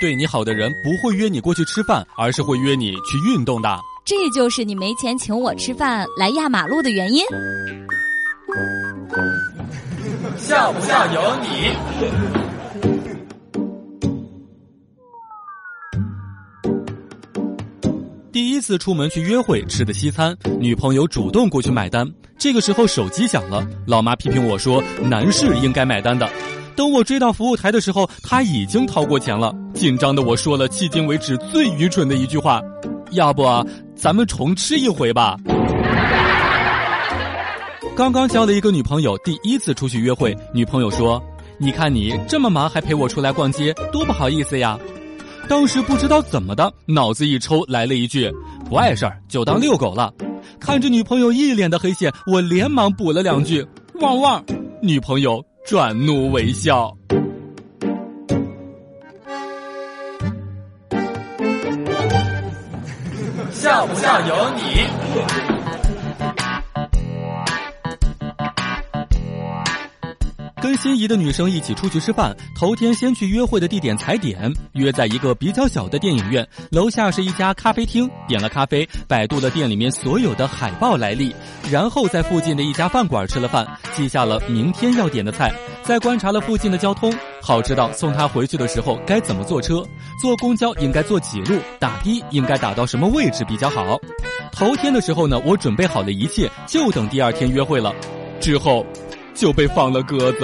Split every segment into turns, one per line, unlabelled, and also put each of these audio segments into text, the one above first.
对你好的人不会约你过去吃饭，而是会约你去运动的。
这就是你没钱请我吃饭来压马路的原因。
笑不笑由你。
第一次出门去约会吃的西餐，女朋友主动过去买单。这个时候手机响了，老妈批评我说：“男士应该买单的。”等我追到服务台的时候，他已经掏过钱了。紧张的我说了迄今为止最愚蠢的一句话：“要不咱们重吃一回吧。”刚刚交了一个女朋友，第一次出去约会，女朋友说：“你看你这么忙还陪我出来逛街，多不好意思呀。”当时不知道怎么的，脑子一抽来了一句：“不碍事儿，就当遛狗了。”看着女朋友一脸的黑线，我连忙补了两句：“汪汪。”女朋友转怒为笑。
笑不笑由你。
跟心仪的女生一起出去吃饭，头天先去约会的地点踩点，约在一个比较小的电影院，楼下是一家咖啡厅，点了咖啡，百度了店里面所有的海报来历，然后在附近的一家饭馆吃了饭，记下了明天要点的菜，再观察了附近的交通，好知道送他回去的时候该怎么坐车，坐公交应该坐几路，打的应该打到什么位置比较好。头天的时候呢，我准备好了一切，就等第二天约会了，之后。就被放了鸽子。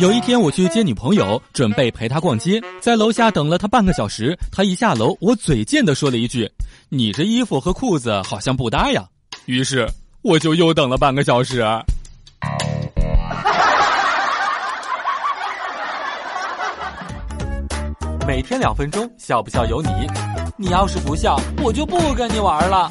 有一天我去接女朋友，准备陪她逛街，在楼下等了她半个小时。她一下楼，我嘴贱的说了一句：“你这衣服和裤子好像不搭呀。”于是我就又等了半个小时。每天两分钟，笑不笑由你。你要是不笑，我就不跟你玩了。